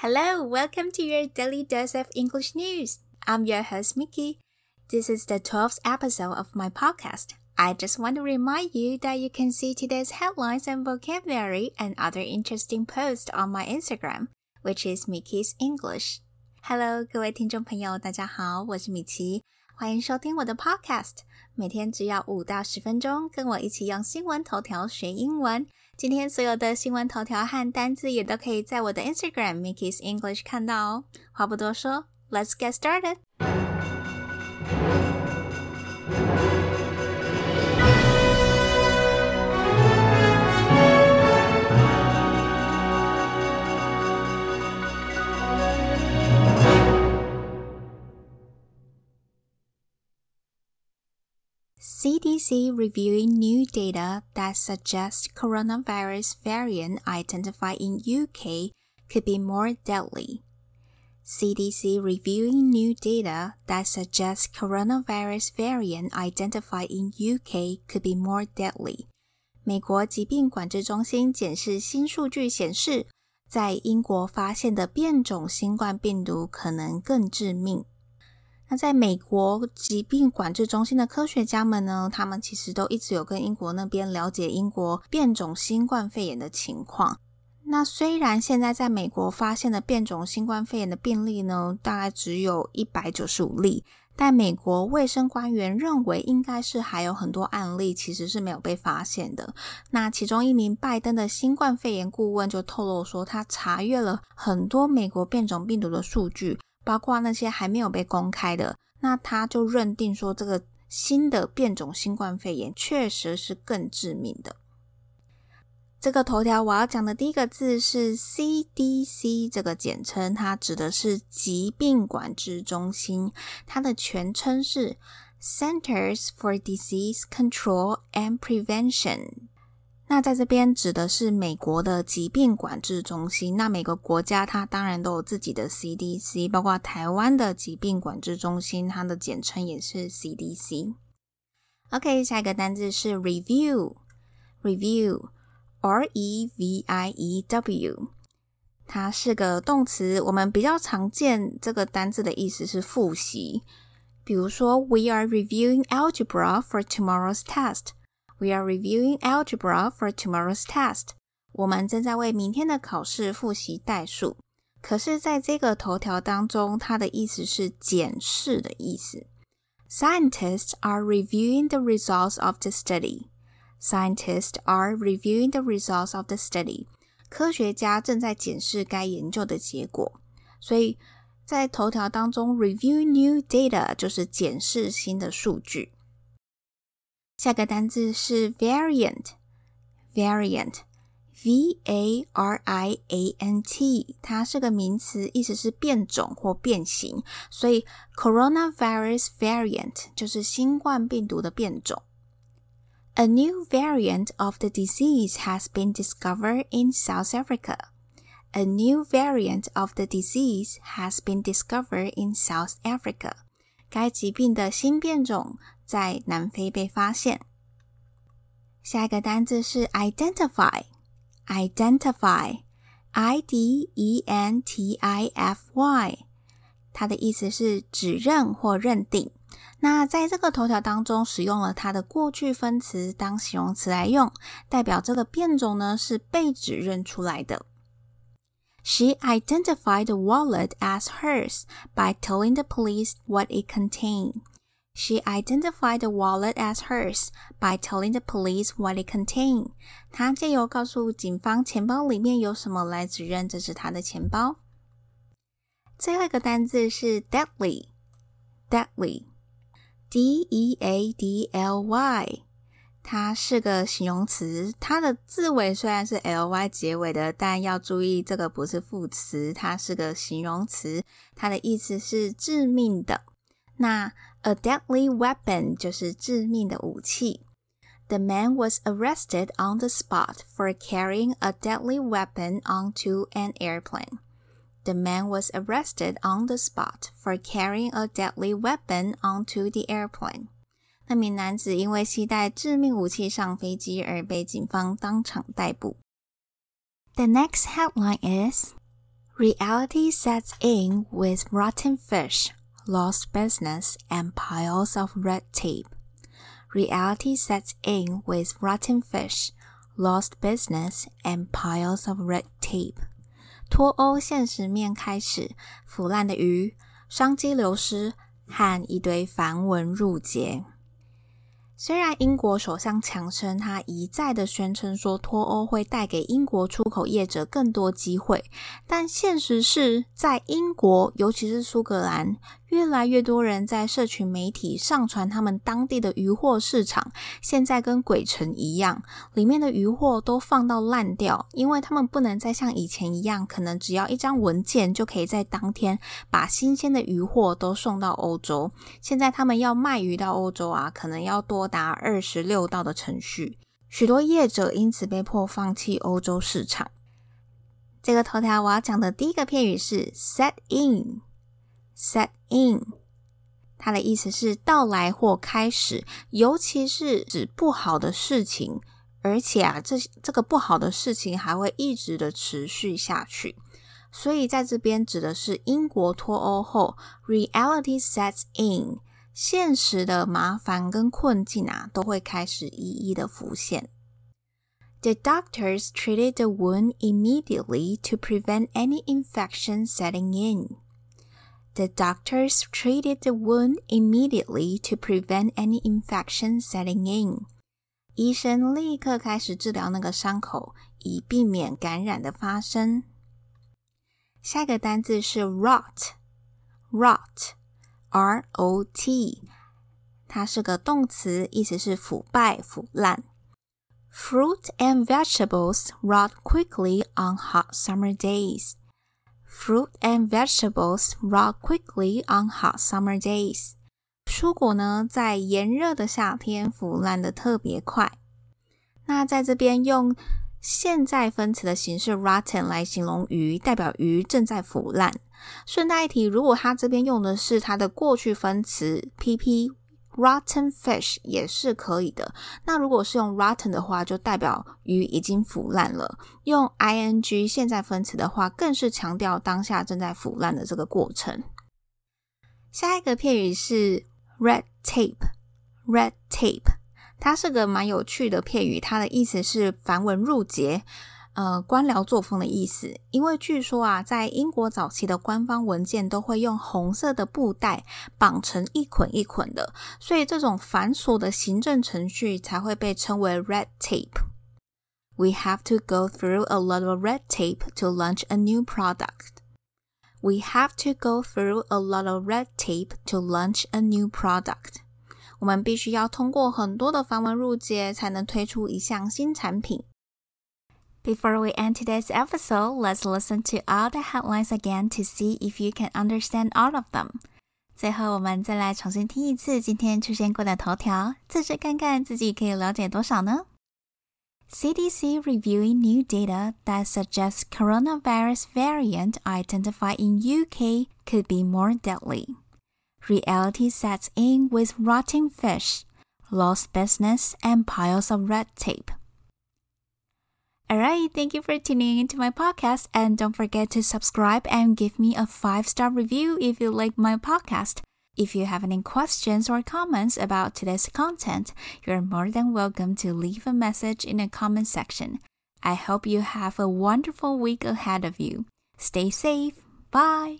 Hello, welcome to your daily dose of English news. I'm your host, Mickey. This is the 12th episode of my podcast. I just want to remind you that you can see today's headlines and vocabulary and other interesting posts on my Instagram, which is Mickey's English. Hello，各位听众朋友，大家好，我是米奇，欢迎收听我的 Podcast。每天只要五到十分钟，跟我一起用新闻头条学英文。 今天所有的新闻头条和单字也都可以在我的 Instagram Mickey's English 看到哦。话不多说，Let's get started。CDC reviewing new data that suggests coronavirus variant identified in UK could be more deadly. CDC reviewing new data that suggests coronavirus variant identified in UK could be more deadly. 美国疾病管制中心检视新数据显示，在英国发现的变种新冠病毒可能更致命。 那在美国疾病管制中心的科学家们呢？他们其实都一直有跟英国那边了解英国变种新冠肺炎的情况。那虽然现在在美国发现的变种新冠肺炎的病例呢，大概只有一百九十五例，但美国卫生官员认为应该是还有很多案例其实是没有被发现的。那其中一名拜登的新冠肺炎顾问就透露说，他查阅了很多美国变种病毒的数据。包括那些还没有被公开的，那他就认定说，这个新的变种新冠肺炎确实是更致命的。这个头条我要讲的第一个字是 CDC 这个简称，它指的是疾病管制中心，它的全称是 Centers for Disease Control and Prevention。那在这边指的是美国的疾病管制中心。那每个国家它当然都有自己的 CDC，包括台湾的疾病管制中心，它的简称也是 CDC。OK，下一个单字是 review，review，R E V I E W，它是个动词。我们比较常见这个单字的意思是复习，比如说 We are reviewing algebra for tomorrow's test。We are reviewing algebra for tomorrow's test. 我们正在为明天的考试复习代数。可是，在这个头条当中，它的意思是检视的意思。Scientists are reviewing the results of the study. Scientists are reviewing the results of the study. 科学家正在检视该研究的结果。所以在头条当中，review new data 就是检视新的数据。 下个单字是 variant，variant，v a r i a n t，它是个名词，意思是变种或变形。所以 coronavirus variant 就是新冠病毒的变种。A new variant of the disease has been discovered in South Africa. A new variant of the disease has been discovered in South Africa. 该疾病的新变种 在南非被发现。下一个单字是 identify，identify，i d e n t i f y，它的意思是指认或认定。那在这个头条当中，使用了它的过去分词当形容词来用，代表这个变种呢是被指认出来的。She identified the wallet as hers by telling the police what it contained. She identified the wallet as hers by telling the police what it contained. 她借由告诉警方钱包里面有什么来指认这是她的钱包。最后一个单字是 deadly，deadly，d e a d l y，它是个形容词。它的字尾虽然是 l y 结尾的，但要注意这个不是副词，它是个形容词。它的意思是致命的。那 a deadly weapon 就是致命的武器。The man was arrested on the spot for carrying a deadly weapon onto an airplane. The man was arrested on the spot for carrying a deadly weapon onto the airplane. 那名男子因为携带致命武器上飞机而被警方当场逮捕。The next headline is Reality sets in with rotten fish, lost business, and piles of red tape. Reality sets in with rotten fish, lost business, and piles of red tape. 脱欧现实面开始，腐烂的鱼、商机流失和一堆繁文缛节。虽然英国首相强生他一再的宣称说脱欧会带给英国出口业者更多机会，但现实是在英国，尤其是苏格兰。越来越多人在社群媒体上传他们当地的鱼货市场，现在跟鬼城一样，里面的鱼货都放到烂掉，因为他们不能再像以前一样，可能只要一张文件就可以在当天把新鲜的鱼货都送到欧洲。现在他们要卖鱼到欧洲啊，可能要多达二十六道的程序，许多业者因此被迫放弃欧洲市场。这个头条我要讲的第一个片语是 set in。Set in，它的意思是到来或开始，尤其是指不好的事情，而且啊，这这个不好的事情还会一直的持续下去。所以在这边指的是英国脱欧后，reality sets in，现实的麻烦跟困境啊，都会开始一一的浮现。The doctors treated the wound immediately to prevent any infection setting in. The doctors treated the wound immediately to prevent any infection setting in. 医生立刻开始治疗那个伤口，以避免感染的发生。下一个单字是 rot，rot，r o t，它是个动词，意思是腐败、腐烂。Fruit and vegetables rot quickly on hot summer days. Fruit and vegetables rot quickly on hot summer days. 蔬果呢，在炎热的夏天腐烂的特别快。那在这边用现在分词的形式 rotten 来形容鱼，代表鱼正在腐烂。顺带一提，如果它这边用的是它的过去分词 pp。Rotten fish 也是可以的。那如果是用 rotten 的话，就代表鱼已经腐烂了。用 ing 现在分词的话，更是强调当下正在腐烂的这个过程。下一个片语是 red tape。red tape 它是个蛮有趣的片语，它的意思是繁文缛节。呃，官僚作风的意思，因为据说啊，在英国早期的官方文件都会用红色的布袋绑成一捆一捆的，所以这种繁琐的行政程序才会被称为 red tape。We have to go through a lot of red tape to launch a new product. We have to go through a lot of red tape to launch a new product. 我们必须要通过很多的繁文缛节才能推出一项新产品。Before we end today's episode, let's listen to all the headlines again to see if you can understand all of them. 最后，我们再来重新听一次今天出现过的头条，测试看看自己可以了解多少呢？CDC reviewing new data that suggests coronavirus variant identified in UK could be more deadly. Reality sets in with rotting fish, lost business, and piles of red tape. Alright, thank you for tuning into my podcast and don't forget to subscribe and give me a 5-star review if you like my podcast. If you have any questions or comments about today's content, you're more than welcome to leave a message in the comment section. I hope you have a wonderful week ahead of you. Stay safe. Bye.